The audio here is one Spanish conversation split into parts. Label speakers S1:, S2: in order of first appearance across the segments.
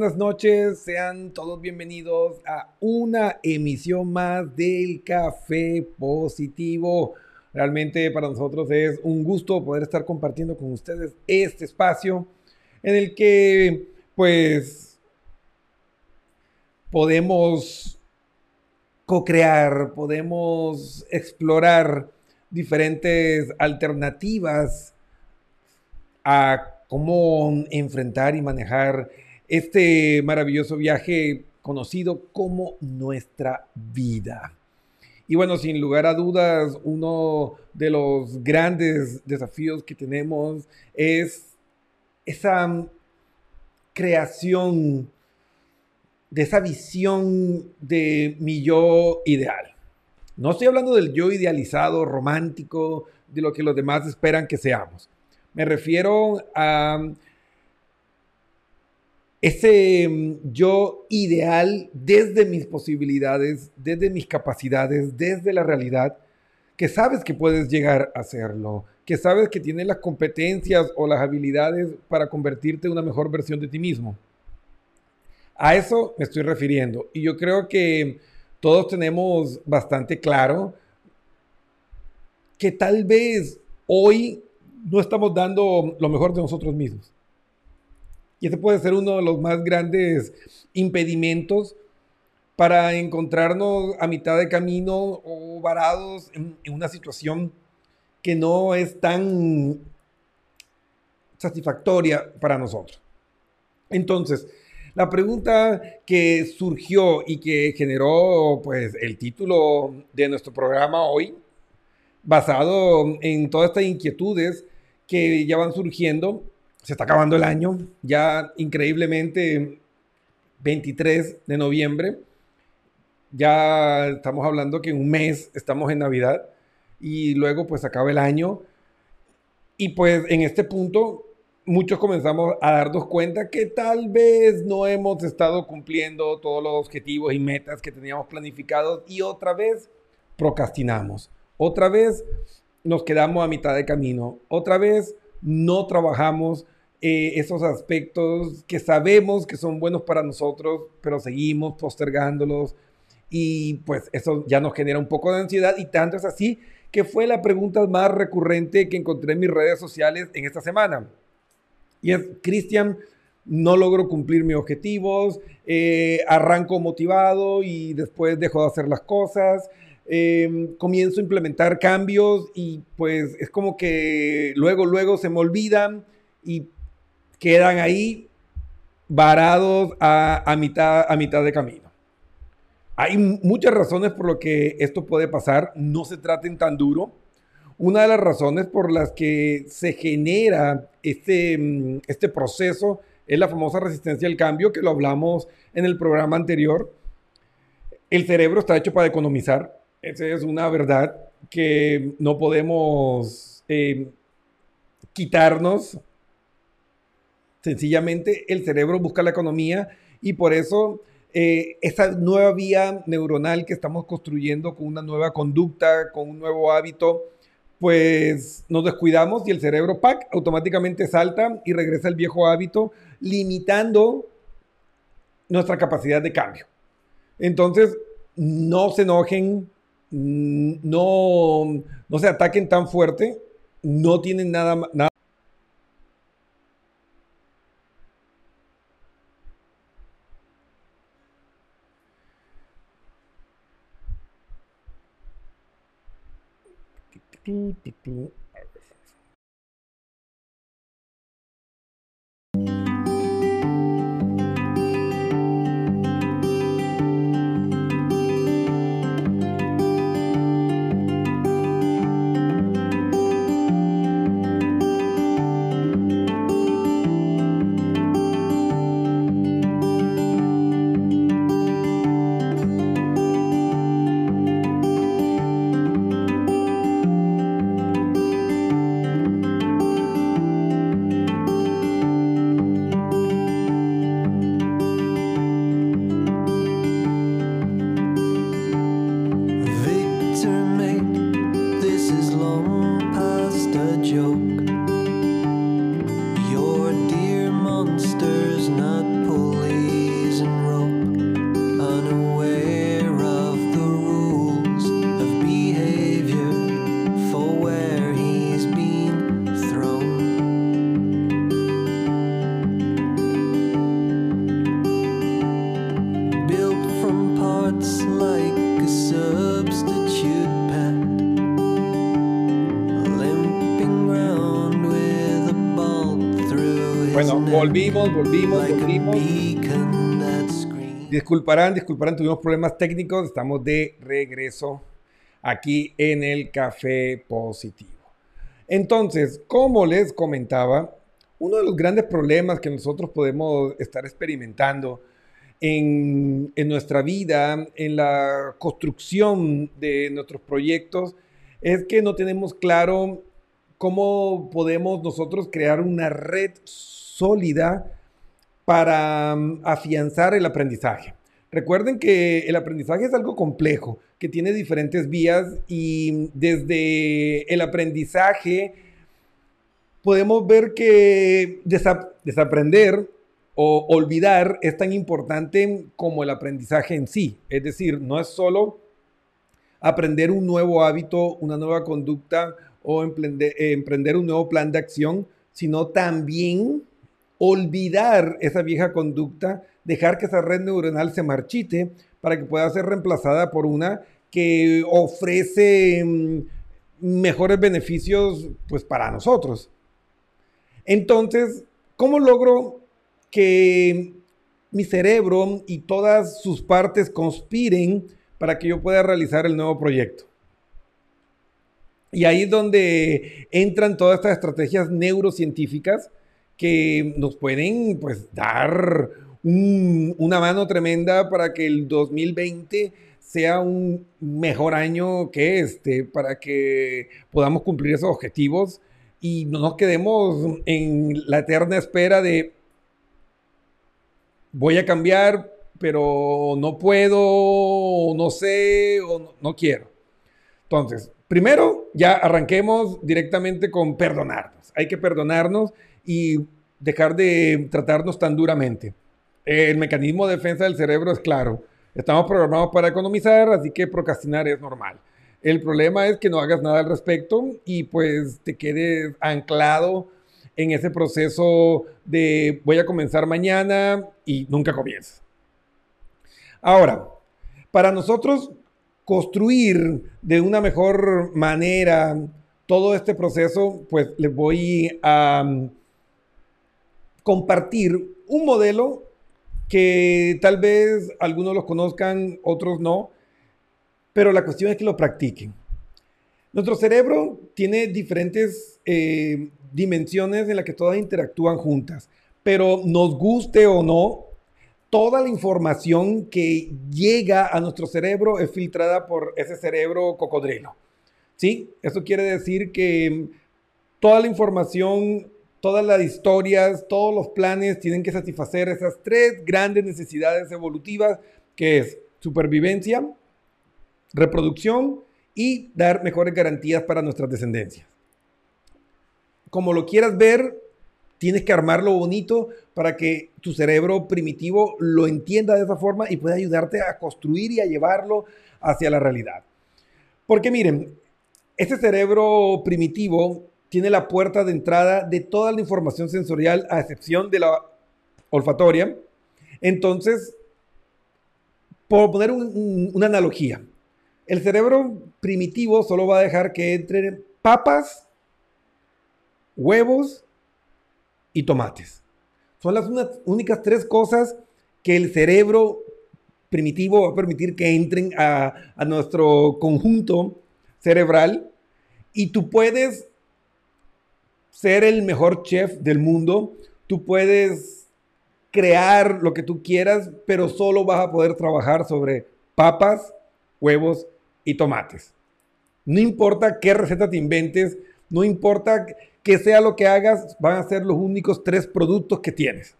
S1: buenas noches. Sean todos bienvenidos a una emisión más del Café Positivo. Realmente para nosotros es un gusto poder estar compartiendo con ustedes este espacio en el que pues podemos co-crear, podemos explorar diferentes alternativas a cómo enfrentar y manejar este maravilloso viaje conocido como nuestra vida. Y bueno, sin lugar a dudas, uno de los grandes desafíos que tenemos es esa creación de esa visión de mi yo ideal. No estoy hablando del yo idealizado, romántico, de lo que los demás esperan que seamos. Me refiero a ese mm, yo ideal desde mis posibilidades, desde mis capacidades, desde la realidad, que sabes que puedes llegar a hacerlo, que sabes que tienes las competencias o las habilidades para convertirte en una mejor versión de ti mismo. A eso me estoy refiriendo. Y yo creo que todos tenemos bastante claro que tal vez hoy no estamos dando lo mejor de nosotros mismos. Y ese puede ser uno de los más grandes impedimentos para encontrarnos a mitad de camino o varados en, una situación que no es tan satisfactoria para nosotros. Entonces, la pregunta que surgió y que generó pues el título de nuestro programa hoy, basado en todas estas inquietudes que ya van surgiendo, se está acabando el año, ya increíblemente 23 de noviembre, ya estamos hablando que en un mes estamos en Navidad y luego pues acaba el año. Y pues en este punto muchos comenzamos a darnos cuenta que tal vez no hemos estado cumpliendo todos los objetivos y metas que teníamos planificados y otra vez procrastinamos, otra vez nos quedamos a mitad de camino, otra vez no trabajamos eh, esos aspectos que sabemos que son buenos para nosotros, pero seguimos postergándolos y pues eso ya nos genera un poco de ansiedad y tanto es así que fue la pregunta más recurrente que encontré en mis redes sociales en esta semana. Y es, Cristian, no logro cumplir mis objetivos, eh, arranco motivado y después dejo de hacer las cosas, Em, comienzo a implementar cambios y pues es como que luego, luego se me olvidan y quedan ahí varados a, mitad, a mitad de camino. Hay muchas razones por lo que esto puede pasar, no se traten tan duro. Una de las razones por las que se genera este, mm, este proceso es la famosa resistencia al cambio, que lo hablamos en el programa anterior. El cerebro está hecho para economizar. Esa es una verdad que no podemos eh, quitarnos. Sencillamente el cerebro busca la economía y por eso eh, esa nueva vía neuronal que estamos construyendo con una nueva conducta, con un nuevo hábito, pues nos descuidamos y el cerebro PAC automáticamente salta y regresa al viejo hábito, limitando nuestra capacidad de cambio. Entonces, no se enojen, no, no se ataquen tan fuerte, no tienen nada, nada volvimos, volvimos, volvimos. Disculparán, disculparán, tuvimos problemas técnicos, estamos de regreso aquí en el Café Positivo. Entonces, como les comentaba, uno de los grandes problemas que nosotros podemos estar experimentando en, en nuestra vida, en la construcción de nuestros proyectos, es que no tenemos claro cómo podemos nosotros crear una red sólida para mm, afianzar el aprendizaje. Recuerden que el aprendizaje es algo complejo, que tiene diferentes vías y desde el aprendizaje podemos ver que desaprender o olvidar es tan importante como el aprendizaje en sí. Es decir, no es solo aprender un nuevo hábito, una nueva conducta o emprender, emprender un nuevo plan de acción, sino también olvidar esa vieja conducta, dejar que esa red neuronal se marchite para que pueda ser reemplazada por una que ofrece mm, mejores beneficios pues para nosotros. Entonces, ¿cómo logro que mi cerebro y todas sus partes conspiren para que yo pueda realizar el nuevo proyecto? Y ahí es donde entran todas estas estrategias neurocientíficas que nos pueden pues dar una mano tremenda para que el 2020 sea un mejor año que este, para que podamos cumplir esos objetivos y no nos quedemos en la eterna espera de voy a cambiar, pero no puedo, no sé, o no, no quiero. Entonces, primero ya arranquemos directamente con perdonarnos. Hay que perdonarnos y dejar de tratarnos tan duramente. El mecanismo de defensa del cerebro es claro. Estamos programados para economizar, así que procrastinar es normal. El problema es que no hagas nada al respecto y pues te quedes anclado en ese proceso de voy a comenzar mañana y nunca comienzas. Ahora, para nosotros construir de una mejor manera todo este proceso, pues les voy a compartir un modelo que tal vez algunos los conozcan, otros no, pero la cuestión es que lo practiquen. Nuestro cerebro tiene diferentes eh, dimensiones en las que todas interactúan juntas, pero nos guste o no, toda la información que llega a nuestro cerebro es filtrada por ese cerebro cocodrilo. ¿Sí? Eso quiere decir que toda la información todas las historias, todos los planes tienen que satisfacer esas tres grandes necesidades evolutivas, que es supervivencia, reproducción y dar mejores garantías para nuestras descendencias. Como lo quieras ver, tienes que armarlo bonito para que tu cerebro primitivo lo entienda de esa forma y pueda ayudarte a construir y a llevarlo hacia la realidad. Porque miren, este cerebro primitivo tiene la puerta de entrada de toda la información sensorial a excepción de la olfatoria. Entonces, por poner una analogía, el cerebro primitivo solo va a dejar que entren papas, huevos y tomates. Son las únicas tres cosas que el cerebro primitivo va a permitir que entren a, a nuestro conjunto cerebral y tú puedes ser el mejor chef del mundo, tú puedes crear lo que tú quieras, pero solo vas a poder trabajar sobre papas, huevos y tomates. No importa qué receta te inventes, no importa que sea lo que hagas, van a ser los únicos tres productos que tienes.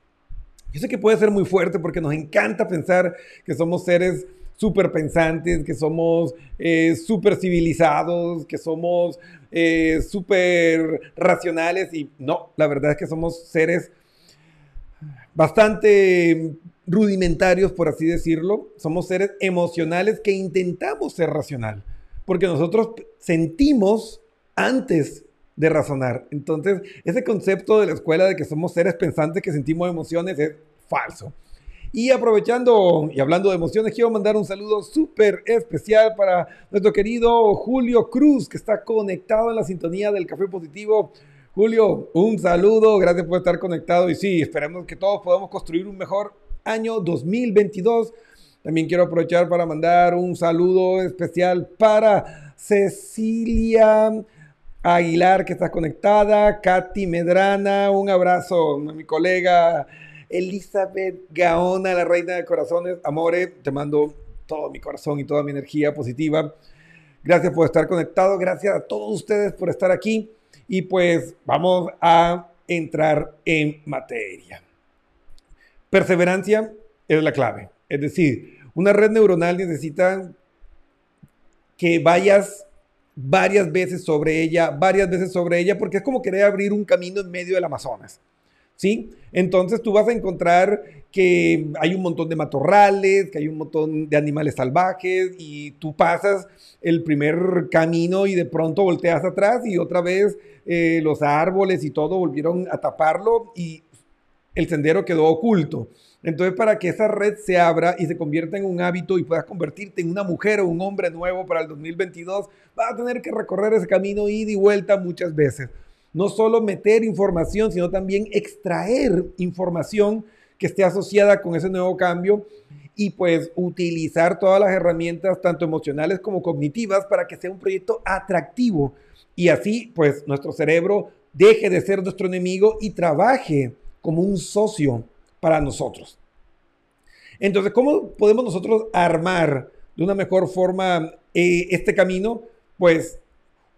S1: Yo sé que puede ser muy fuerte porque nos encanta pensar que somos seres súper pensantes, que somos eh, súper civilizados, que somos eh, súper racionales y no, la verdad es que somos seres bastante rudimentarios, por así decirlo. Somos seres emocionales que intentamos ser racional, porque nosotros sentimos antes de razonar. Entonces, ese concepto de la escuela de que somos seres pensantes que sentimos emociones es falso. Y aprovechando y hablando de emociones, quiero mandar un saludo súper especial para nuestro querido Julio Cruz, que está conectado en la sintonía del Café Positivo. Julio, un saludo, gracias por estar conectado y sí, esperemos que todos podamos construir un mejor año 2022. También quiero aprovechar para mandar un saludo especial para Cecilia Aguilar, que está conectada, Katy Medrana, un abrazo a mi colega Elizabeth Gaona, la reina de corazones. Amore, te mando todo mi corazón y toda mi energía positiva. Gracias por estar conectado, gracias a todos ustedes por estar aquí y pues vamos a entrar en materia. Perseverancia es la clave, es decir, una red neuronal necesita que vayas varias veces sobre ella, varias veces sobre ella, porque es como querer abrir un camino en medio del Amazonas. ¿Sí? Entonces tú vas a encontrar que hay un montón de matorrales, que hay un montón de animales salvajes y tú pasas el primer camino y de pronto volteas atrás y otra vez eh, los árboles y todo volvieron a taparlo y el sendero quedó oculto. Entonces, para que esa red se abra y se convierta en un hábito y puedas convertirte en una mujer o un hombre nuevo para el 2022, vas a tener que recorrer ese camino ida y vuelta muchas veces. No solo meter información, sino también extraer información que esté asociada con ese nuevo cambio y pues utilizar todas las herramientas, tanto emocionales como cognitivas, para que sea un proyecto atractivo y así pues nuestro cerebro deje de ser nuestro enemigo y trabaje como un socio para nosotros. Entonces, ¿cómo podemos nosotros armar de una mejor forma eh, este camino? Pues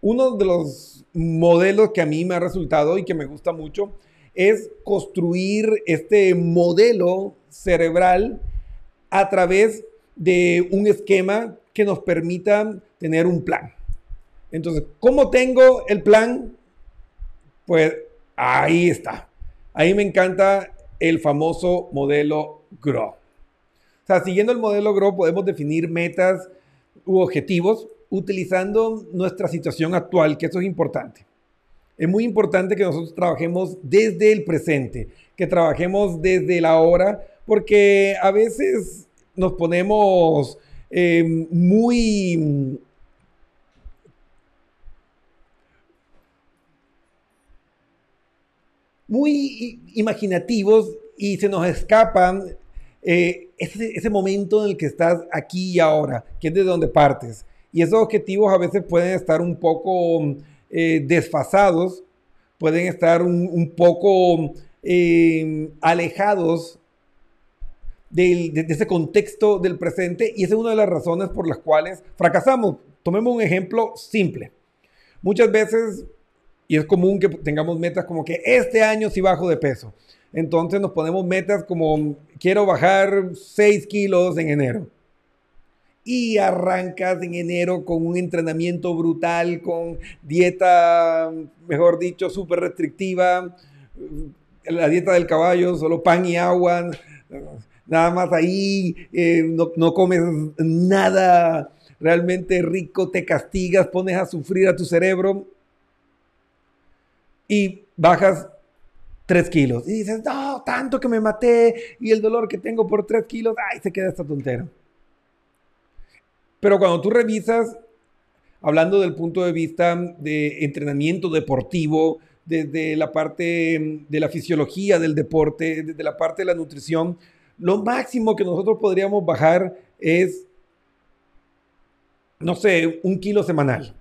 S1: uno de los modelos que a mí me ha resultado y que me gusta mucho es construir este modelo cerebral a través de un esquema que nos permita tener un plan. Entonces, ¿cómo tengo el plan? Pues ahí está. Ahí me encanta el famoso modelo GROW. O sea, siguiendo el modelo GROW podemos definir metas u objetivos utilizando nuestra situación actual, que eso es importante. Es muy importante que nosotros trabajemos desde el presente, que trabajemos desde la hora, porque a veces nos ponemos eh, muy muy imaginativos y se nos escapan eh, ese, momento en el que estás aquí y ahora, que es de donde partes. Y esos objetivos a veces pueden estar un poco eh, desfasados, pueden estar un, poco eh, alejados de, de, ese contexto del presente y esa es una de las razones por las cuales fracasamos. Tomemos un ejemplo simple. Muchas veces y es común que tengamos metas como que este año sí bajo de peso. Entonces nos ponemos metas como quiero bajar 6 kilos en enero. Y arrancas en enero con un entrenamiento brutal, con dieta, mejor dicho, súper restrictiva. La dieta del caballo, solo pan y agua. Nada más ahí, eh, no, no comes nada realmente rico, te castigas, pones a sufrir a tu cerebro y bajas 3 kilos. Y dices, no, tanto que me maté y el dolor que tengo por 3 kilos, ay, se queda esta tontera. Pero cuando tú revisas, hablando del punto de vista de entrenamiento deportivo, desde la parte de la fisiología del deporte, desde la parte de la nutrición, lo máximo que nosotros podríamos bajar es, no sé, un kilo semanal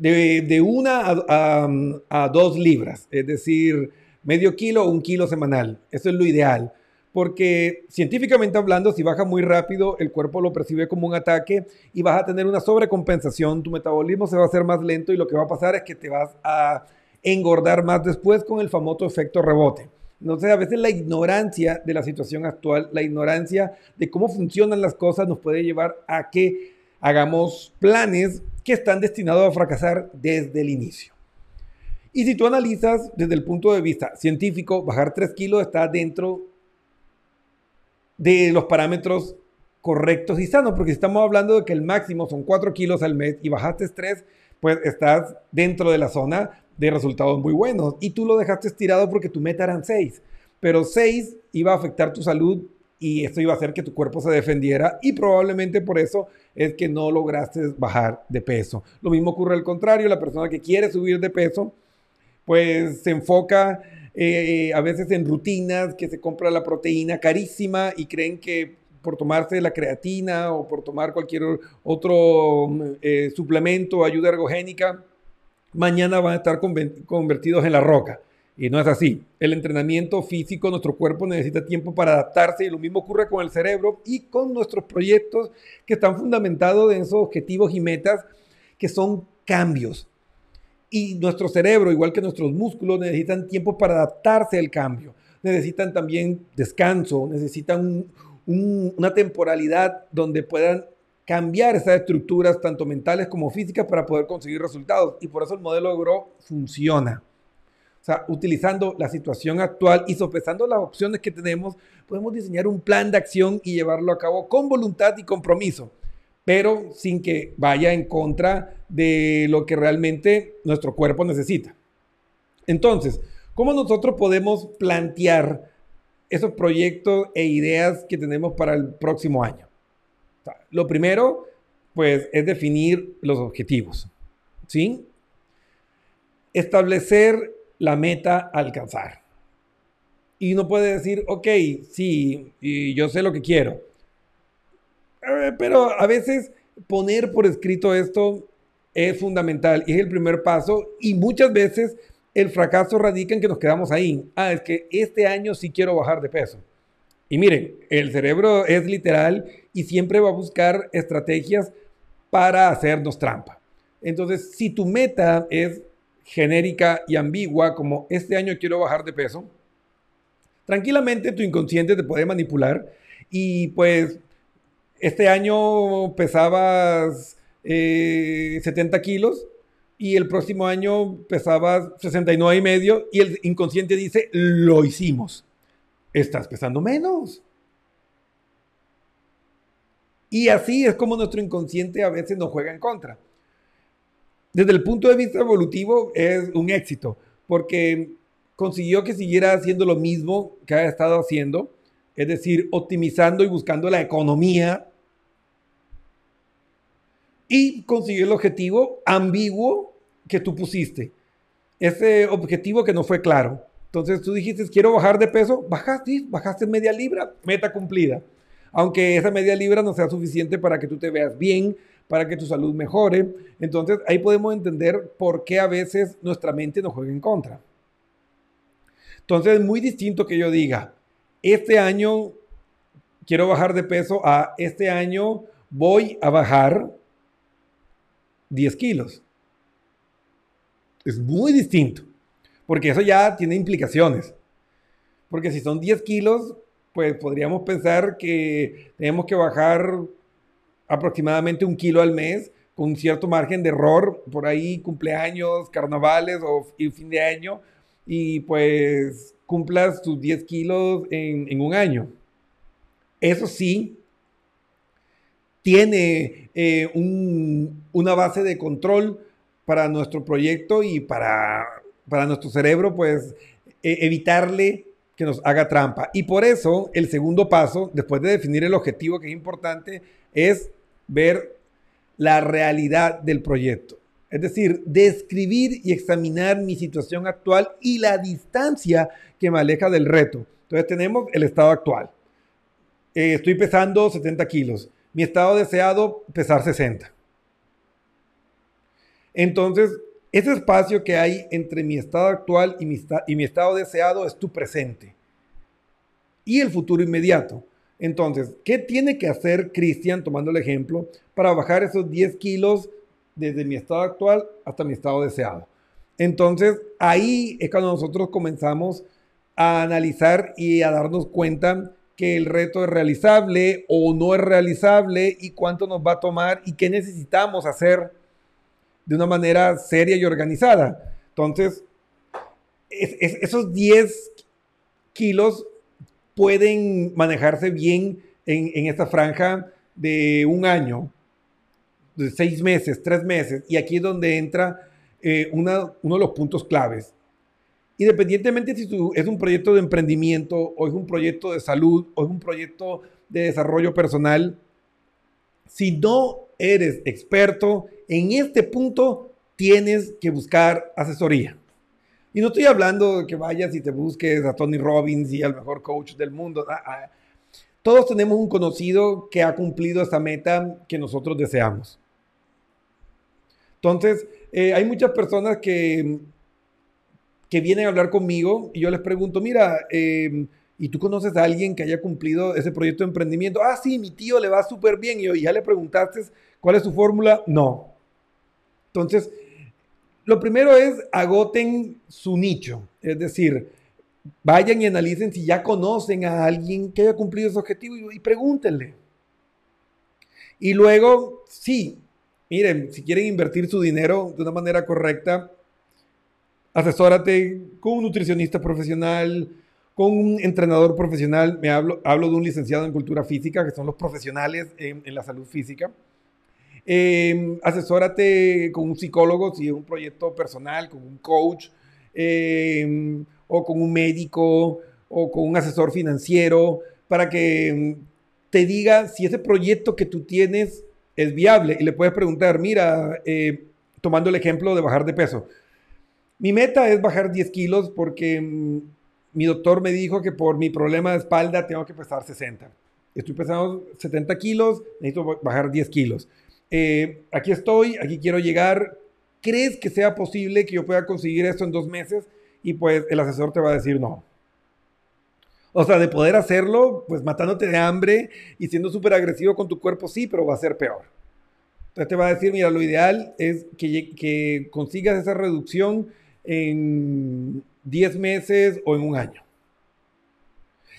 S1: de, una a, dos libras, es decir, medio kilo o un kilo semanal. Eso es lo ideal. Porque científicamente hablando, si baja muy rápido, el cuerpo lo percibe como un ataque y vas a tener una sobrecompensación, tu metabolismo se va a hacer más lento y lo que va a pasar es que te vas a engordar más después con el famoso efecto rebote. Entonces, a veces la ignorancia de la situación actual, la ignorancia de cómo funcionan las cosas nos puede llevar a que hagamos planes que están destinados a fracasar desde el inicio. Y si tú analizas desde el punto de vista científico, bajar 3 kilos está dentro de los parámetros correctos y sanos, porque si estamos hablando de que el máximo son 4 kilos al mes y bajaste 3, pues estás dentro de la zona de resultados muy buenos. Y tú lo dejaste estirado porque tu meta eran 6, pero 6 iba a afectar tu salud y esto iba a hacer que tu cuerpo se defendiera y probablemente por eso es que no lograste bajar de peso. Lo mismo ocurre al contrario, la persona que quiere subir de peso, pues se enfoca eh, a veces en rutinas, que se compra la proteína carísima y creen que por tomarse la creatina o por tomar cualquier otro eh, suplemento, ayuda ergogénica, mañana van a estar convertidos en la roca. Y no es así. El entrenamiento físico, nuestro cuerpo necesita tiempo para adaptarse y lo mismo ocurre con el cerebro y con nuestros proyectos que están fundamentados en esos objetivos y metas que son cambios. Y nuestro cerebro, igual que nuestros músculos, necesitan tiempo para adaptarse al cambio. Necesitan también descanso, necesitan una temporalidad donde puedan cambiar esas estructuras, tanto mentales como físicas, para poder conseguir resultados. Y por eso el modelo de funciona. O sea, utilizando la situación actual y sopesando las opciones que tenemos, podemos diseñar un plan de acción y llevarlo a cabo con voluntad y compromiso, pero sin que vaya en contra de lo que realmente nuestro cuerpo necesita. Entonces, ¿cómo nosotros podemos plantear esos proyectos e ideas que tenemos para el próximo año? lo primero, pues, es definir los objetivos, ¿sí? Establecer la meta a alcanzar. Y uno puede decir, ok, sí, y yo sé lo que quiero. Eh, pero a veces poner por escrito esto es fundamental y es el primer paso y muchas veces el fracaso radica en que nos quedamos ahí. Ah, es que este año sí quiero bajar de peso. Y miren, el cerebro es literal y siempre va a buscar estrategias para hacernos trampa. Entonces, si tu meta es genérica y ambigua como este año quiero bajar de peso, tranquilamente tu inconsciente te puede manipular y pues este año pesabas 70 eh, kilos y el próximo año pesabas 69 y medio y el inconsciente dice, lo hicimos. Estás pesando menos. Y así es como nuestro inconsciente a veces nos juega en contra desde el punto de vista evolutivo es un éxito, porque consiguió que siguiera haciendo lo mismo que ha estado haciendo, es decir, optimizando y buscando la economía, y consiguió el objetivo ambiguo que tú pusiste, ese objetivo que no fue claro. Entonces tú dijiste, quiero bajar de peso, bajaste, bajaste media libra, meta cumplida. Aunque esa media libra no sea suficiente para que tú te veas bien, para que tu salud mejore. Entonces ahí podemos entender por qué a veces nuestra mente nos juega en contra. Entonces es muy distinto que yo diga, este año quiero bajar de peso a este año voy a bajar 10 kilos. Es muy distinto, porque eso ya tiene implicaciones. Porque si son 10 kilos, pues podríamos pensar que tenemos que bajar aproximadamente un kilo al mes con un cierto margen de error, por ahí cumpleaños, carnavales o y fin de año, y pues cumplas tus 10 kilos en, un año. Eso sí, tiene eh, una base de control para nuestro proyecto y para, para nuestro cerebro, pues e, evitarle que nos haga trampa. Y por eso el segundo paso, después de definir el objetivo que es importante, es ver la realidad del proyecto. Es decir, describir y examinar mi situación actual y la distancia que me aleja del reto. Entonces tenemos el estado actual. Eh, estoy pesando 70 kilos. Mi estado deseado, pesar 60. Entonces, ese espacio que hay entre mi estado actual y mi, estado deseado es tu presente. Y el futuro inmediato. Entonces, ¿qué tiene que hacer Cristian, tomando el ejemplo, para bajar esos 10 kilos desde mi estado actual hasta mi estado deseado? Entonces, ahí es cuando nosotros comenzamos a analizar y a darnos cuenta que el reto es realizable o no es realizable y cuánto nos va a tomar y qué necesitamos hacer de una manera seria y organizada. Entonces, esos 10 kilos pueden manejarse bien en, esta franja de un año, de seis meses, tres meses, y aquí es donde entra eh, uno de los puntos claves. Independientemente si es un proyecto de emprendimiento o es un proyecto de salud o es un proyecto de desarrollo personal, si no eres experto en este punto, tienes que buscar asesoría. Y no estoy hablando de que vayas y te busques a Tony Robbins y al mejor coach del mundo. Ah, ah. Todos tenemos un conocido que ha cumplido esa meta que nosotros deseamos. Entonces, eh, hay muchas personas que, que vienen a hablar conmigo y yo les pregunto, mira, eh, ¿y tú conoces a alguien que haya cumplido ese proyecto de emprendimiento? Ah, sí, mi tío le va súper bien. Y yo, ¿ya le preguntaste cuál es su fórmula? No. Entonces, lo primero es agoten su nicho, es decir, vayan y analicen si ya conocen a alguien que haya cumplido ese objetivo y, pregúntenle. Y luego, sí, miren, si quieren invertir su dinero de una manera correcta, asesórate con un nutricionista profesional, con un entrenador profesional. Me hablo, hablo de un licenciado en cultura física, que son los profesionales en, en la salud física. Eh, asesórate con un psicólogo si es un proyecto personal, con un coach, eh, o con un médico, o con un asesor financiero, para que te diga si ese proyecto que tú tienes es viable. Y le puedes preguntar, mira, eh, tomando el ejemplo de bajar de peso. Mi meta es bajar 10 kilos porque mm, mi doctor me dijo que por mi problema de espalda tengo que pesar 60. Estoy pesando 70 kilos, necesito bajar 10 kilos. Eh, aquí estoy, aquí quiero llegar. ¿Crees que sea posible que yo pueda conseguir esto en dos meses? Y pues el asesor te va a decir no. O sea, de poder hacerlo, pues matándote de hambre y siendo súper agresivo con tu cuerpo, sí, pero va a ser peor. Entonces te va a decir, mira, lo ideal es que, consigas esa reducción en 10 meses o en un año.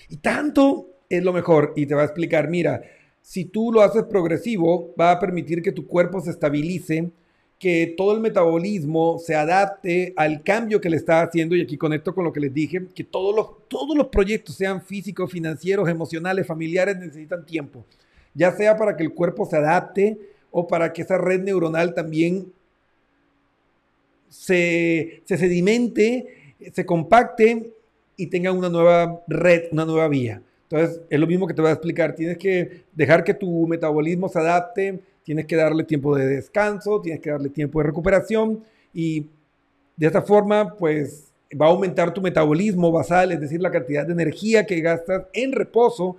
S1: Y tanto es lo mejor. Y te va a explicar, mira, si tú lo haces progresivo, va a permitir que tu cuerpo se estabilice, que todo el metabolismo se adapte al cambio que le está haciendo. Y aquí conecto con lo que les dije, que todos los, todos los proyectos, sean físicos, financieros, emocionales, familiares, necesitan tiempo. Ya sea para que el cuerpo se adapte o para que esa red neuronal también se, se sedimente, se compacte y tenga una nueva red, una nueva vía. Entonces, es lo mismo que te voy a explicar. Tienes que dejar que tu metabolismo se adapte, tienes que darle tiempo de descanso, tienes que darle tiempo de recuperación y de esta forma, pues va a aumentar tu metabolismo basal, es decir, la cantidad de energía que gastas en reposo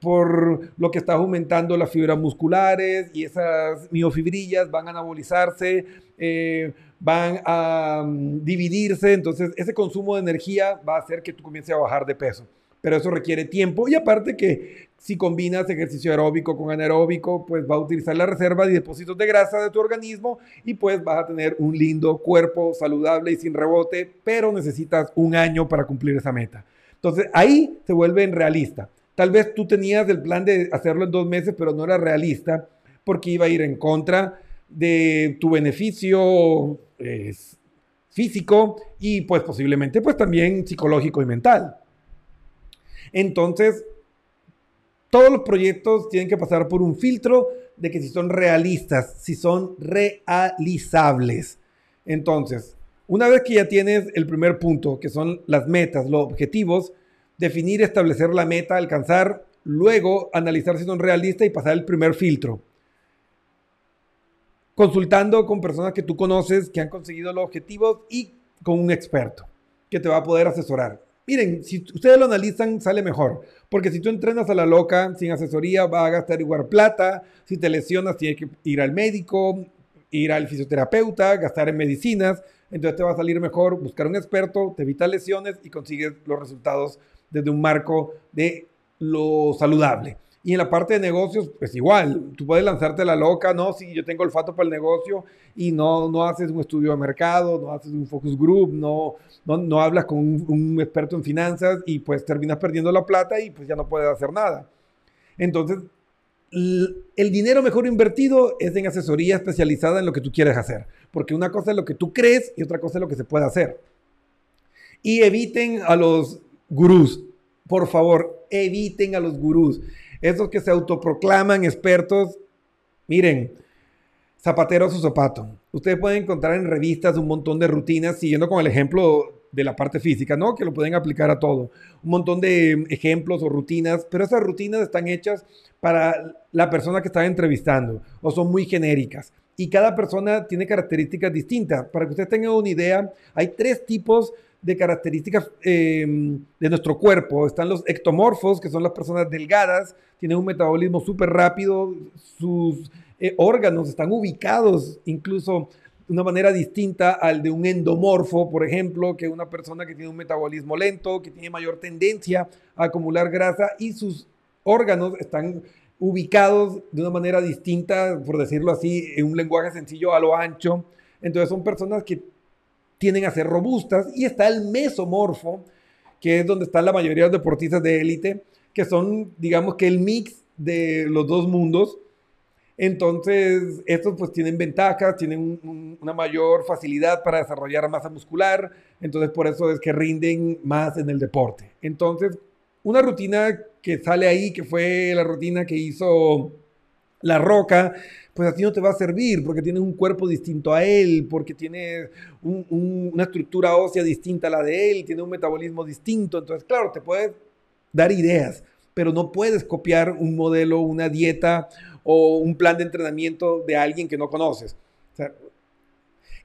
S1: por lo que estás aumentando las fibras musculares y esas miofibrillas van a anabolizarse, eh, van a um, dividirse, entonces ese consumo de energía va a hacer que tú comiences a bajar de peso pero eso requiere tiempo y aparte que si combinas ejercicio aeróbico con anaeróbico, pues va a utilizar la reserva de depósitos de grasa de tu organismo y pues vas a tener un lindo cuerpo saludable y sin rebote, pero necesitas un año para cumplir esa meta. Entonces ahí se vuelve realista. Tal vez tú tenías el plan de hacerlo en dos meses, pero no era realista porque iba a ir en contra de tu beneficio eh, físico y pues posiblemente pues también psicológico y mental. Entonces, todos los proyectos tienen que pasar por un filtro de que si son realistas, si son realizables. Entonces, una vez que ya tienes el primer punto, que son las metas, los objetivos, definir, establecer la meta, alcanzar, luego analizar si son realistas y pasar el primer filtro. Consultando con personas que tú conoces que han conseguido los objetivos y con un experto que te va a poder asesorar. Miren, si ustedes lo analizan, sale mejor. Porque si tú entrenas a la loca sin asesoría, va a gastar igual plata. Si te lesionas, tienes que ir al médico, ir al fisioterapeuta, gastar en medicinas. Entonces te va a salir mejor buscar un experto, te evita lesiones y consigues los resultados desde un marco de lo saludable. Y en la parte de negocios, pues igual, tú puedes lanzarte la loca, ¿no? Si yo tengo olfato para el negocio y no, no haces un estudio de mercado, no haces un focus group, no, no, no hablas con un, un, experto en finanzas y pues terminas perdiendo la plata y pues ya no puedes hacer nada. Entonces, el dinero mejor invertido es en asesoría especializada en lo que tú quieres hacer, porque una cosa es lo que tú crees y otra cosa es lo que se puede hacer. Y eviten a los gurús, por favor, eviten a los gurús esos que se autoproclaman expertos, miren, zapatero su zapato. Ustedes pueden encontrar en revistas un montón de rutinas, siguiendo con el ejemplo de la parte física, ¿no? Que lo pueden aplicar a todo. Un montón de ejemplos o rutinas, pero esas rutinas están hechas para la persona que está entrevistando o son muy genéricas. Y cada persona tiene características distintas. Para que ustedes tengan una idea, hay tres tipos características eh, de nuestro cuerpo. Están los ectomorfos, que son las personas delgadas, tienen un metabolismo súper rápido, sus eh, órganos están ubicados incluso de una manera distinta al de un endomorfo, por ejemplo, que una persona que tiene un metabolismo lento, que tiene mayor tendencia a acumular grasa y sus órganos están ubicados de una manera distinta, por decirlo así, en un lenguaje sencillo a lo ancho. Entonces son personas que tienden a ser robustas y está el mesomorfo, que es donde están la mayoría de los deportistas de élite, que son, digamos que el mix de los dos mundos. Entonces, estos pues tienen ventajas, tienen una mayor facilidad para desarrollar masa muscular, entonces por eso es que rinden más en el deporte. Entonces, una rutina que sale ahí, que fue la rutina que hizo La Roca, pues a ti no te va a servir porque tienes un cuerpo distinto a él, porque tienes una estructura ósea distinta a la de él, tiene un metabolismo distinto. Entonces, claro, te puedes dar ideas, pero no puedes copiar un modelo, una dieta o un plan de entrenamiento de alguien que no conoces. O sea,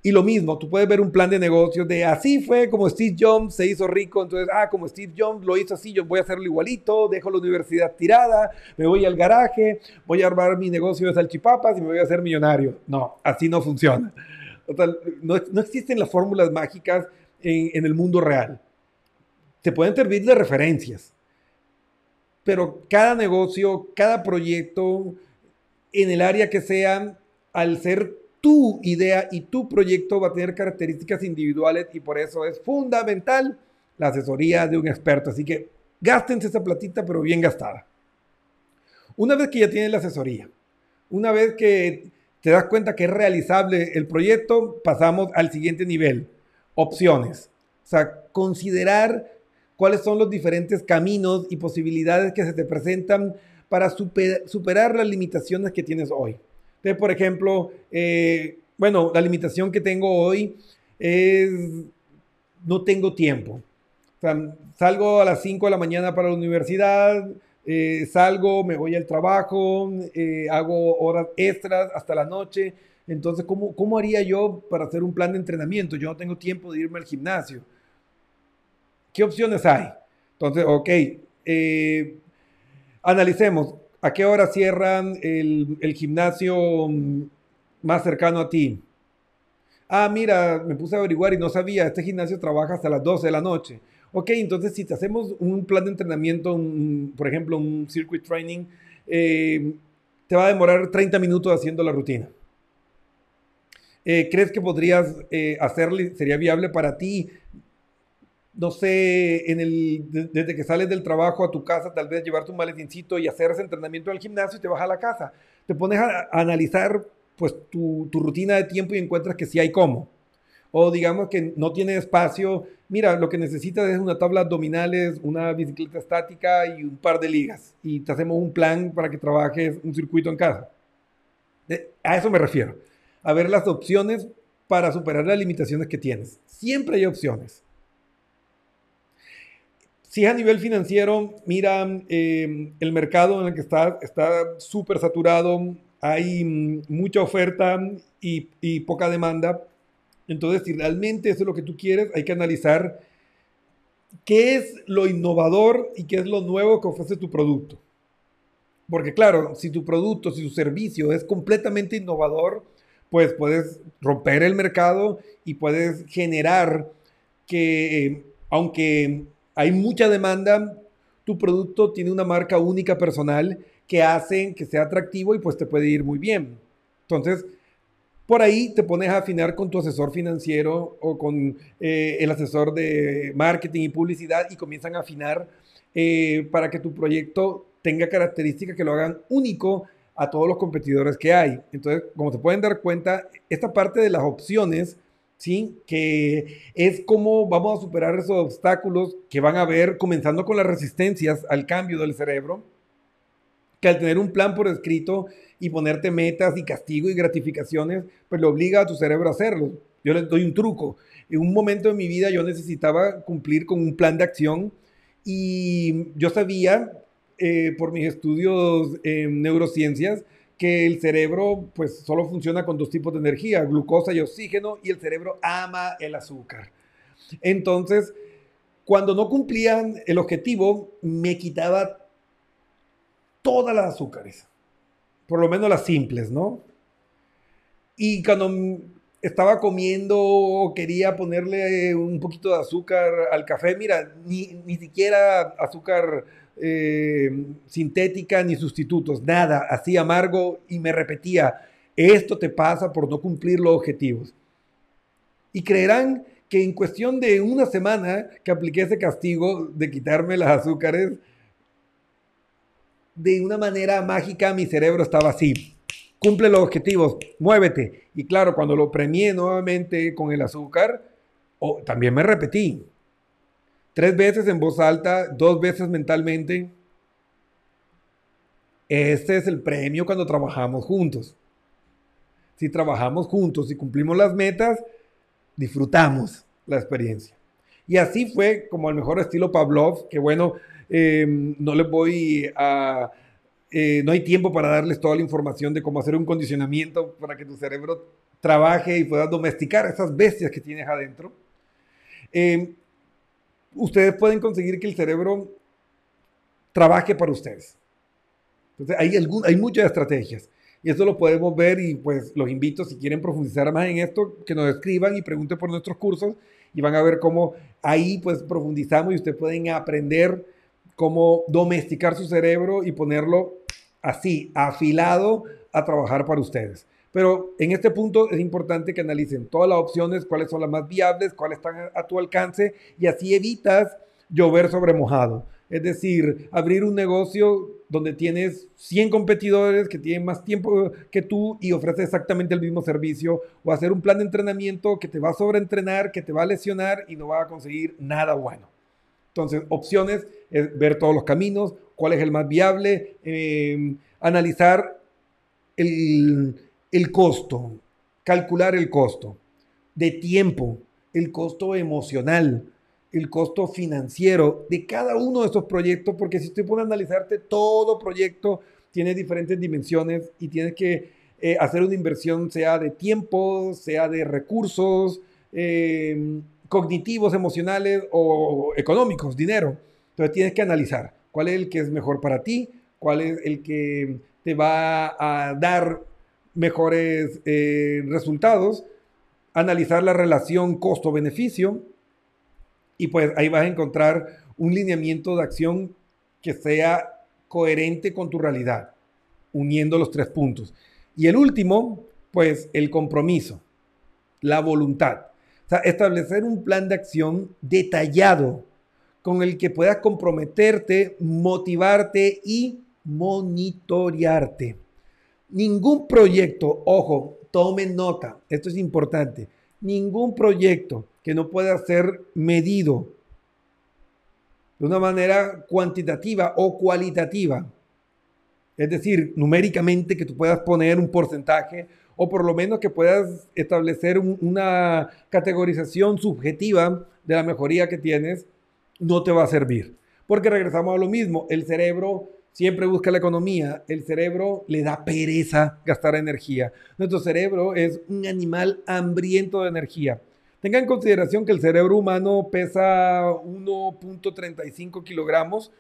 S1: y lo mismo, tú puedes ver un plan de negocio de así fue como Steve Jobs se hizo rico, entonces, ah, como Steve Jobs lo hizo así, yo voy a hacerlo igualito, dejo la universidad tirada, me voy al garaje, voy a armar mi negocio de salchipapas y me voy a hacer millonario. No, así no funciona. O sea, no, no, existen las fórmulas mágicas en, en el mundo real. Te pueden servir de referencias, pero cada negocio, cada proyecto, en el área que sea, al ser tu idea y tu proyecto va a tener características individuales y por eso es fundamental la asesoría de un experto. Así que gástense esa platita, pero bien gastada. Una vez que ya tienes la asesoría, una vez que te das cuenta que es realizable el proyecto, pasamos al siguiente nivel, opciones. O sea, considerar cuáles son los diferentes caminos y posibilidades que se te presentan para superar las limitaciones que tienes hoy. Entonces, por ejemplo, eh, bueno, la limitación que tengo hoy es no tengo tiempo. Salgo a las 5 de la mañana para la universidad, eh, salgo, me voy al trabajo, eh, hago horas extras hasta la noche. Entonces, ¿cómo, ¿cómo haría yo para hacer un plan de entrenamiento? Yo no tengo tiempo de irme al gimnasio. ¿Qué opciones hay? Entonces, ok, analicemos. ¿A qué hora cierran el, gimnasio más cercano a ti? Ah, mira, me puse a averiguar y no sabía, este gimnasio trabaja hasta las 12 de la noche. Ok, entonces si te hacemos un plan de entrenamiento, por ejemplo, un circuit training, eh, te va a demorar 30 minutos haciendo la rutina. Eh, ¿Crees que podrías eh, hacerle, sería viable para ti no sé, desde que sales del trabajo a tu casa, tal vez llevarte un maletincito y hacer ese entrenamiento al gimnasio y te vas a la casa. Te pones a, analizar pues tu, rutina de tiempo y encuentras que sí hay cómo. O digamos que no tiene espacio, mira, lo que necesitas es una tabla abdominales, una bicicleta estática y un par de ligas. Y te hacemos un plan para que trabajes un circuito en casa. A eso me refiero. A ver las opciones para superar las limitaciones que tienes. Siempre hay opciones. Si a nivel financiero, mira, em, el mercado en el que está está súper saturado, hay mm, mucha oferta y, y, poca demanda. Entonces, si realmente eso es lo que tú quieres, hay que analizar qué es lo innovador y qué es lo nuevo que ofrece tu producto. Porque claro, si tu producto, si tu servicio es completamente innovador, pues puedes romper el mercado y puedes generar que, aunque hay mucha demanda, tu producto tiene una marca única personal que hace que sea atractivo y pues te puede ir muy bien. Entonces, por ahí te pones a afinar con tu asesor financiero o con eh, el asesor de marketing y publicidad y comienzan a afinar eh, para que tu proyecto tenga características que lo hagan único a todos los competidores que hay. Entonces, como se pueden dar cuenta, esta parte de las opciones ¿sí? Que es cómo vamos a superar esos obstáculos que van a haber, comenzando con las resistencias al cambio del cerebro, que al tener un plan por escrito y ponerte metas y castigo y gratificaciones, pues le obliga a tu cerebro a hacerlo. Yo les doy un truco. En un momento de mi vida yo necesitaba cumplir con un plan de acción y yo sabía, eh, por mis estudios en neurociencias, que el cerebro pues solo funciona con dos tipos de energía, glucosa y oxígeno, y el cerebro ama el azúcar. Entonces, cuando no cumplían el objetivo, me quitaba todas las azúcares, por lo menos las simples, ¿no? Y cuando estaba comiendo, quería ponerle un poquito de azúcar al café. Mira, ni, ni siquiera azúcar eh, sintética ni sustitutos, nada, así amargo y me repetía, esto te pasa por no cumplir los objetivos. Y creerán que en cuestión de una semana que apliqué ese castigo de quitarme las azúcares, de una manera mágica mi cerebro estaba así. Cumple los objetivos, muévete. Y claro, cuando lo premié nuevamente con el azúcar, oh, también me repetí. Tres veces en voz alta, dos veces mentalmente. Este es el premio cuando trabajamos juntos. Si trabajamos juntos y cumplimos las metas, disfrutamos la experiencia. Y así fue como el mejor estilo Pavlov, que bueno, em, no les voy a... Eh, no hay tiempo para darles toda la información de cómo hacer un condicionamiento para que tu cerebro trabaje y pueda domesticar esas bestias que tienes adentro. Em, ustedes pueden conseguir que el cerebro trabaje para ustedes. Entonces, hay, hay muchas estrategias. Y eso lo podemos ver y pues los invito, si quieren profundizar más en esto, que nos escriban y pregunten por nuestros cursos y van a ver cómo ahí pues profundizamos y ustedes pueden aprender cómo domesticar su cerebro y ponerlo así, afilado a trabajar para ustedes. Pero en este punto es importante que analicen todas las opciones, cuáles son las más viables, cuáles están a, tu alcance y así evitas llover sobre mojado. Es decir, abrir un negocio donde tienes 100 competidores que tienen más tiempo que tú y ofreces exactamente el mismo servicio, o hacer un plan de entrenamiento que te va a sobreentrenar, que te va a lesionar y no va a conseguir nada bueno. Entonces, opciones es ver todos los caminos, cuál es el más viable, em, analizar el, el costo, calcular el costo de tiempo, el costo emocional, el costo financiero de cada uno de estos proyectos, porque si usted puede analizarte, todo proyecto tiene diferentes dimensiones y tienes que eh, hacer una inversión, sea de tiempo, sea de recursos em, cognitivos, emocionales o económicos, dinero. Entonces tienes que analizar cuál es el que es mejor para ti, cuál es el que te va a dar mejores eh, resultados, analizar la relación costo-beneficio y pues ahí vas a encontrar un lineamiento de acción que sea coherente con tu realidad, uniendo los tres puntos. Y el último, pues el compromiso, la voluntad. O sea, establecer un plan de acción detallado con el que puedas comprometerte, motivarte y monitorearte. Ningún proyecto, ojo, tomen nota, esto es importante, ningún proyecto que no pueda ser medido de una manera cuantitativa o cualitativa, es decir, numéricamente que tú puedas poner un porcentaje o por lo menos que puedas establecer una categorización subjetiva de la mejoría que tienes, no te va a servir. Porque regresamos a lo mismo, el cerebro siempre busca la economía. El cerebro le da pereza gastar energía. Nuestro cerebro es un animal hambriento de energía. Tengan en consideración que el cerebro humano pesa 1.35 kilogramos,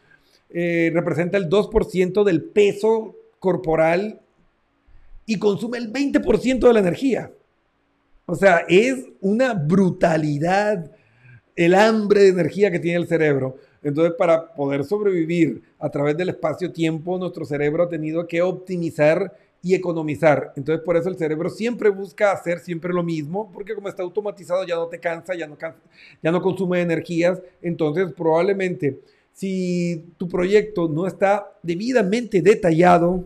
S1: eh, representa el 2% del peso corporal y consume el 20% de la energía. O sea, es una brutalidad el hambre de energía que tiene el cerebro. Entonces, para poder sobrevivir a través del espacio-tiempo, nuestro cerebro ha tenido que optimizar y economizar. Entonces, por eso el cerebro siempre busca hacer siempre lo mismo, porque como está automatizado ya no te cansa, ya no, ya no consume energías. Entonces, probablemente, si tu proyecto no está debidamente detallado,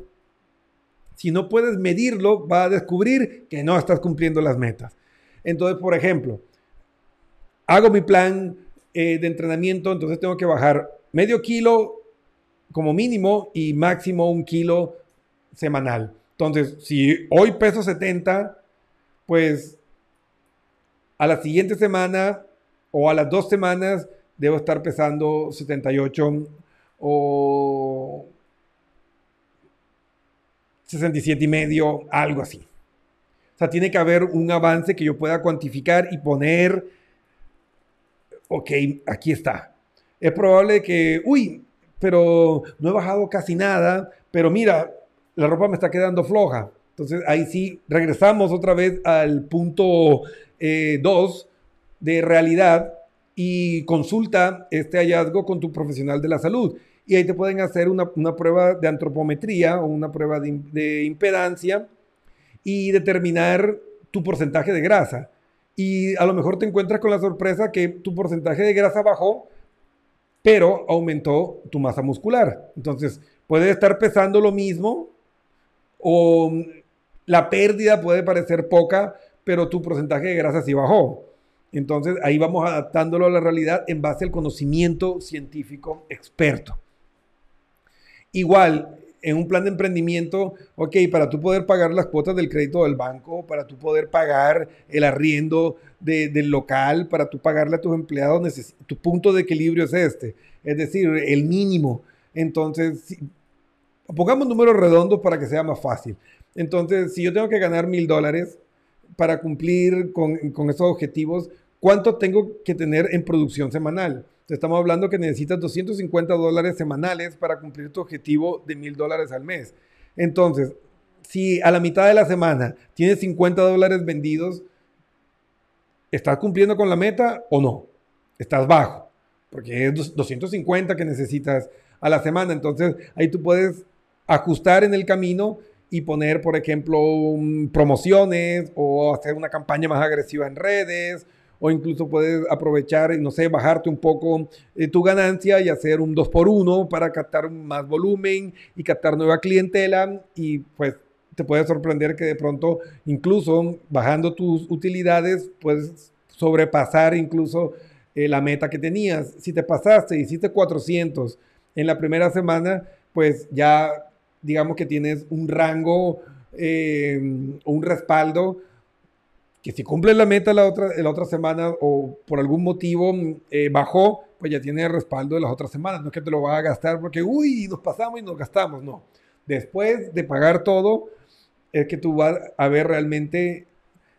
S1: si no puedes medirlo, va a descubrir que no estás cumpliendo las metas. Entonces, por ejemplo, hago mi plan, eh, de entrenamiento, entonces tengo que bajar medio kilo como mínimo y máximo un kilo semanal. Entonces, si hoy peso 70, pues a la siguiente semana o a las dos semanas debo estar pesando 78 o 67 y medio, algo así. O sea, tiene que haber un avance que yo pueda cuantificar y poner ok, aquí está. Es probable que, uy, pero no he bajado casi nada, pero mira, la ropa me está quedando floja. Entonces ahí sí regresamos otra vez al punto 2 eh, de realidad y consulta este hallazgo con tu profesional de la salud. Y ahí te pueden hacer una, prueba de antropometría o una prueba de, de impedancia y determinar tu porcentaje de grasa. Y a lo mejor te encuentras con la sorpresa que tu porcentaje de grasa bajó, pero aumentó tu masa muscular. Entonces, puede estar pesando lo mismo o la pérdida puede parecer poca, pero tu porcentaje de grasa sí bajó. Entonces, ahí vamos adaptándolo a la realidad en base al conocimiento científico experto. Igual, en un plan de emprendimiento, ok, para tú poder pagar las cuotas del crédito del banco, para tú poder pagar el arriendo del local, para tú pagarle a tus empleados, tu punto de equilibrio es este, es decir, el mínimo. Entonces, pongamos números redondos para que sea más fácil. Entonces, si yo tengo que ganar mil dólares para cumplir con, con esos objetivos, ¿cuánto tengo que tener en producción semanal? Estamos hablando que necesitas 250 dólares semanales para cumplir tu objetivo de mil dólares al mes. Entonces, si a la mitad de la semana tienes 50 dólares vendidos, ¿estás cumpliendo con la meta o no? Estás bajo, porque es 250 que necesitas a la semana. Entonces, ahí tú puedes ajustar en el camino y poner, por ejemplo, promociones o hacer una campaña más agresiva en redes o incluso puedes aprovechar, no sé, bajarte un poco eh, tu ganancia y hacer un 2 por 1 para captar más volumen y captar nueva clientela y pues te puede sorprender que de pronto incluso bajando tus utilidades puedes sobrepasar incluso eh, la meta que tenías. Si te pasaste, hiciste 400 en la primera semana, pues ya digamos que tienes un rango, eh, un respaldo que si cumple la meta la otra, la otra semana o por algún motivo eh, bajó, pues ya tiene respaldo de las otras semanas. No es que te lo va a gastar porque, uy, nos pasamos y nos gastamos. No. Después de pagar todo, es que tú vas a ver realmente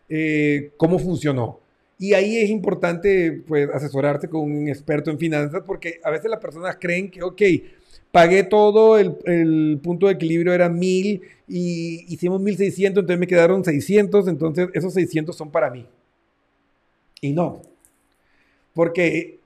S1: eh, cómo funcionó. Y ahí es importante pues, asesorarte con un experto en finanzas porque a veces las personas creen que, ok, pagué todo, el, punto de equilibrio era 1000 y hicimos 1600, entonces me quedaron 600, entonces esos 600 son para mí. Y no, porque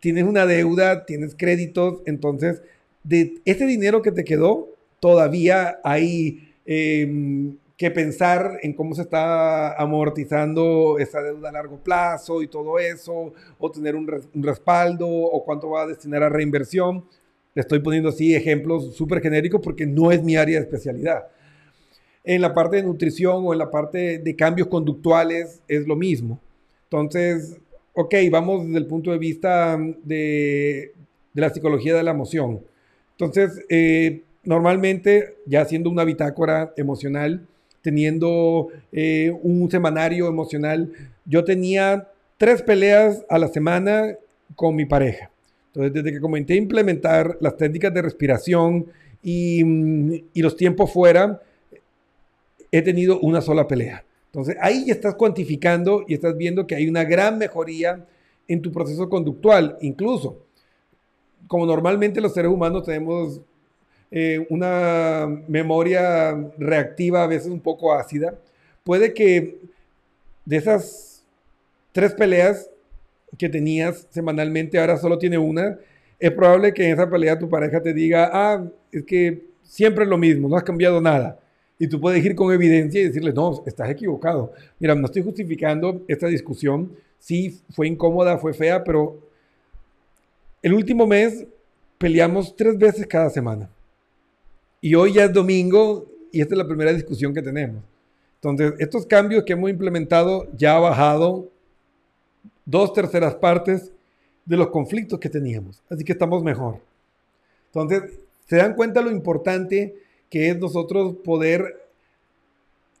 S1: tienes una deuda, tienes créditos, entonces de ese dinero que te quedó, todavía hay em, que pensar en cómo se está amortizando esa deuda a largo plazo y todo eso, o tener un, un respaldo, o cuánto va a destinar a reinversión. Le estoy poniendo así ejemplos súper genéricos porque no es mi área de especialidad. En la parte de nutrición o en la parte de cambios conductuales es lo mismo. Entonces, ok, vamos desde el punto de vista de, la psicología de la emoción. Entonces, eh, normalmente, ya haciendo una bitácora emocional, teniendo eh, un semanario emocional, yo tenía tres peleas a la semana con mi pareja. Entonces, desde que comencé a implementar las técnicas de respiración y, mm, y los tiempos fuera, he tenido una sola pelea. Entonces, ahí ya estás cuantificando y estás viendo que hay una gran mejoría en tu proceso conductual. Incluso, como normalmente los seres humanos tenemos eh, una memoria reactiva, a veces un poco ácida, puede que de esas tres peleas que tenías semanalmente, ahora solo tiene una, es probable que en esa pelea tu pareja te diga, ah, es que siempre es lo mismo, no has cambiado nada. Y tú puedes ir con evidencia y decirle, no, estás equivocado. Mira, no estoy justificando esta discusión. Sí, fue incómoda, fue fea, pero el último mes peleamos tres veces cada semana. Y hoy ya es domingo y esta es la primera discusión que tenemos. Entonces, estos cambios que hemos implementado ya ha bajado dos terceras partes de los conflictos que teníamos. Así que estamos mejor. Entonces, se dan cuenta lo importante que es nosotros poder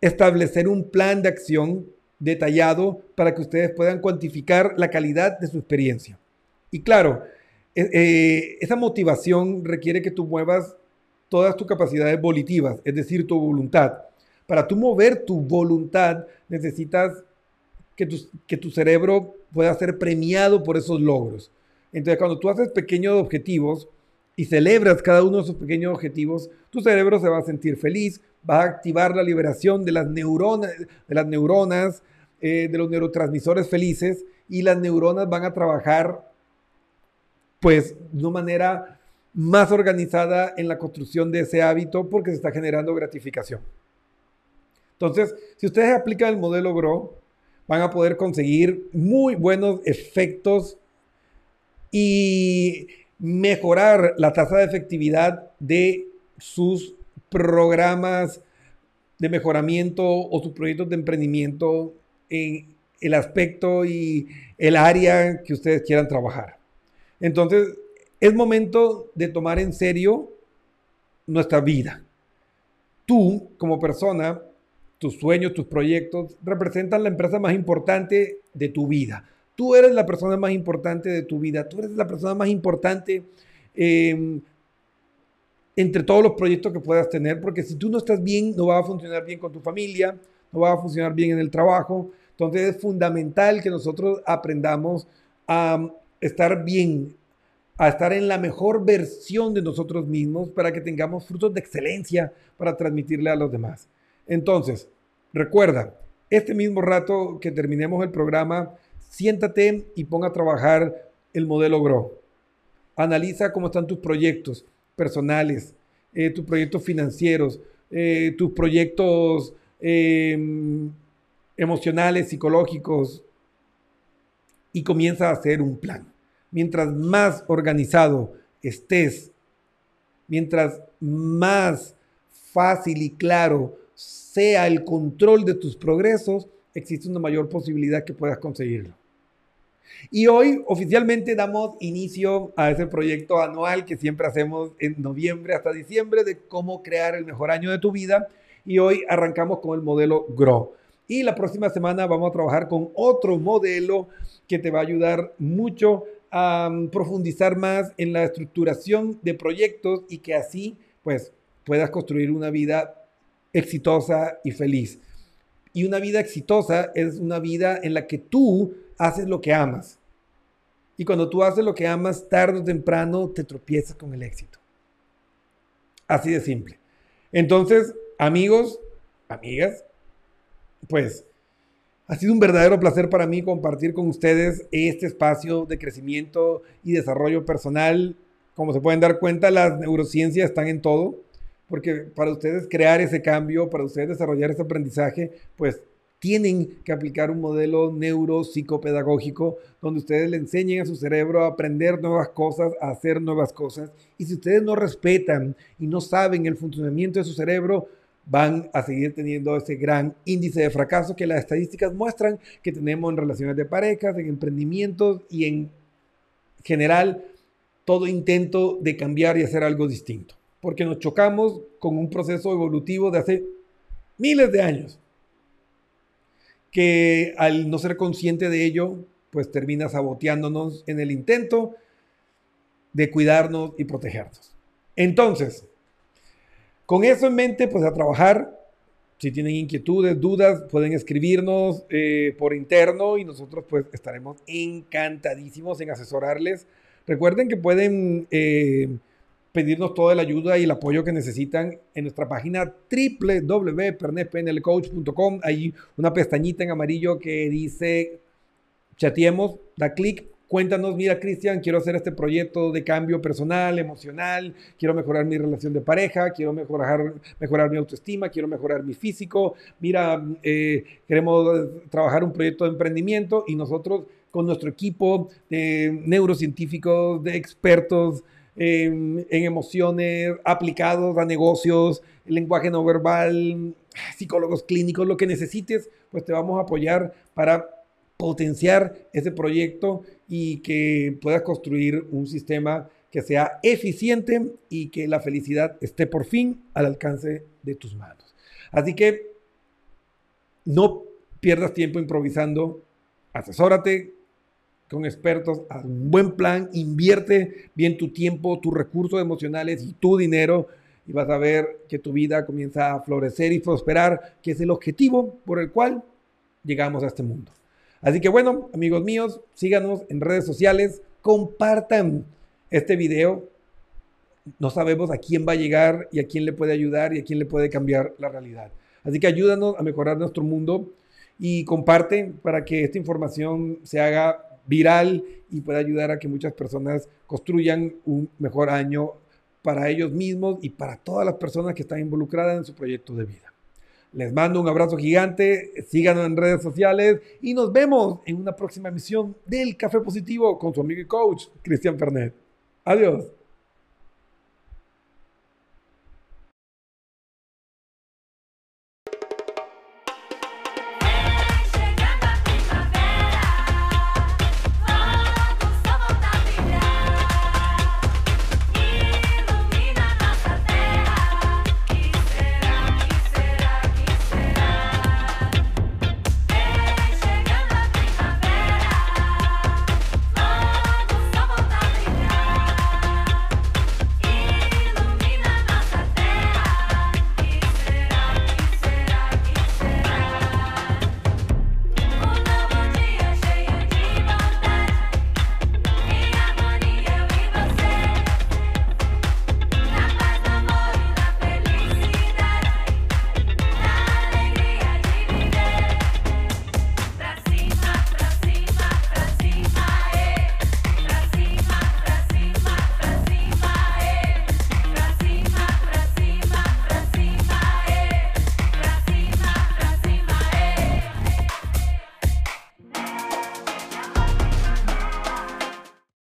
S1: establecer un plan de acción detallado para que ustedes puedan cuantificar la calidad de su experiencia. Y claro, eh, esa motivación requiere que tú muevas todas tus capacidades volitivas, es decir, tu voluntad. Para tú mover tu voluntad necesitas que tu, que tu cerebro pueda ser premiado por esos logros. Entonces, cuando tú haces pequeños objetivos y celebras cada uno de esos pequeños objetivos, tu cerebro se va a sentir feliz, vas a activar la liberación de las neuronas, de, las neuronas, eh, de los neurotransmisores felices y las neuronas van a trabajar pues de una manera más organizada en la construcción de ese hábito porque se está generando gratificación. Entonces, si ustedes aplican el modelo GROW, van a poder conseguir muy buenos efectos y mejorar la tasa de efectividad de sus programas de mejoramiento o sus proyectos de emprendimiento en el aspecto y el área que ustedes quieran trabajar. Entonces, es momento de tomar en serio nuestra vida. Tú, como persona, tus sueños, tus proyectos, representan la empresa más importante de tu vida. Tú eres la persona más importante de tu vida. Tú eres la persona más importante em, entre todos los proyectos que puedas tener, porque si tú no estás bien, no va a funcionar bien con tu familia, no va a funcionar bien en el trabajo. Entonces es fundamental que nosotros aprendamos a estar bien, a estar en la mejor versión de nosotros mismos para que tengamos frutos de excelencia para transmitirle a los demás. Entonces, recuerda, este mismo rato que terminemos el programa, siéntate y ponga a trabajar el modelo GROW. Analiza cómo están tus proyectos personales, eh, tus proyectos financieros, eh, tus proyectos em, emocionales, psicológicos, y comienza a hacer un plan. Mientras más organizado estés, mientras más fácil y claro sea el control de tus progresos, existe una mayor posibilidad que puedas conseguirlo. Y hoy oficialmente damos inicio a ese proyecto anual que siempre hacemos en noviembre hasta diciembre de cómo crear el mejor año de tu vida. Y hoy arrancamos con el modelo GROW. Y la próxima semana vamos a trabajar con otro modelo que te va a ayudar mucho a mm, profundizar más en la estructuración de proyectos y que así pues puedas construir una vida exitosa y feliz. Y una vida exitosa es una vida en la que tú haces lo que amas. Y cuando tú haces lo que amas, tarde o temprano te tropiezas con el éxito. Así de simple. Entonces, amigos, amigas, pues ha sido un verdadero placer para mí compartir con ustedes este espacio de crecimiento y desarrollo personal. Como se pueden dar cuenta, las neurociencias están en todo porque para ustedes crear ese cambio, para ustedes desarrollar ese aprendizaje, pues tienen que aplicar un modelo neuropsicopedagógico donde ustedes le enseñen a su cerebro a aprender nuevas cosas, a hacer nuevas cosas. Y si ustedes no respetan y no saben el funcionamiento de su cerebro, van a seguir teniendo ese gran índice de fracaso que las estadísticas muestran que tenemos en relaciones de parejas, en emprendimientos y en general todo intento de cambiar y hacer algo distinto porque nos chocamos con un proceso evolutivo de hace miles de años, que al no ser consciente de ello, pues termina saboteándonos en el intento de cuidarnos y protegernos. Entonces, con eso en mente, pues a trabajar. Si tienen inquietudes, dudas, pueden escribirnos eh, por interno y nosotros pues estaremos encantadísimos en asesorarles. Recuerden que pueden eh, pedirnos toda la ayuda y el apoyo que necesitan en nuestra página www.pernespnlcoach.com. Hay una pestañita en amarillo que dice chateemos, da clic, cuéntanos, mira Cristian, quiero hacer este proyecto de cambio personal, emocional, quiero mejorar mi relación de pareja, quiero mejorar, mejorar mi autoestima, quiero mejorar mi físico, mira, eh, queremos trabajar un proyecto de emprendimiento y nosotros con nuestro equipo de neurocientíficos, de expertos, en emociones, aplicados a negocios, lenguaje no verbal, psicólogos clínicos, lo que necesites, pues te vamos a apoyar para potenciar ese proyecto y que puedas construir un sistema que sea eficiente y que la felicidad esté por fin al alcance de tus manos. Así que no pierdas tiempo improvisando, asesórate, con expertos, haz un buen plan, invierte bien tu tiempo, tus recursos emocionales y tu dinero y vas a ver que tu vida comienza a florecer y prosperar, que es el objetivo por el cual llegamos a este mundo. Así que bueno, amigos míos, síganos en redes sociales, compartan este video, no sabemos a quién va a llegar y a quién le puede ayudar y a quién le puede cambiar la realidad. Así que ayúdanos a mejorar nuestro mundo y comparte para que esta información se haga viral y pueda ayudar a que muchas personas construyan un mejor año para ellos mismos y para todas las personas que están involucradas en su proyecto de vida. Les mando un abrazo gigante, síganos en redes sociales y nos vemos en una próxima emisión del Café Positivo con su amigo y coach Cristian Fernet. Adiós.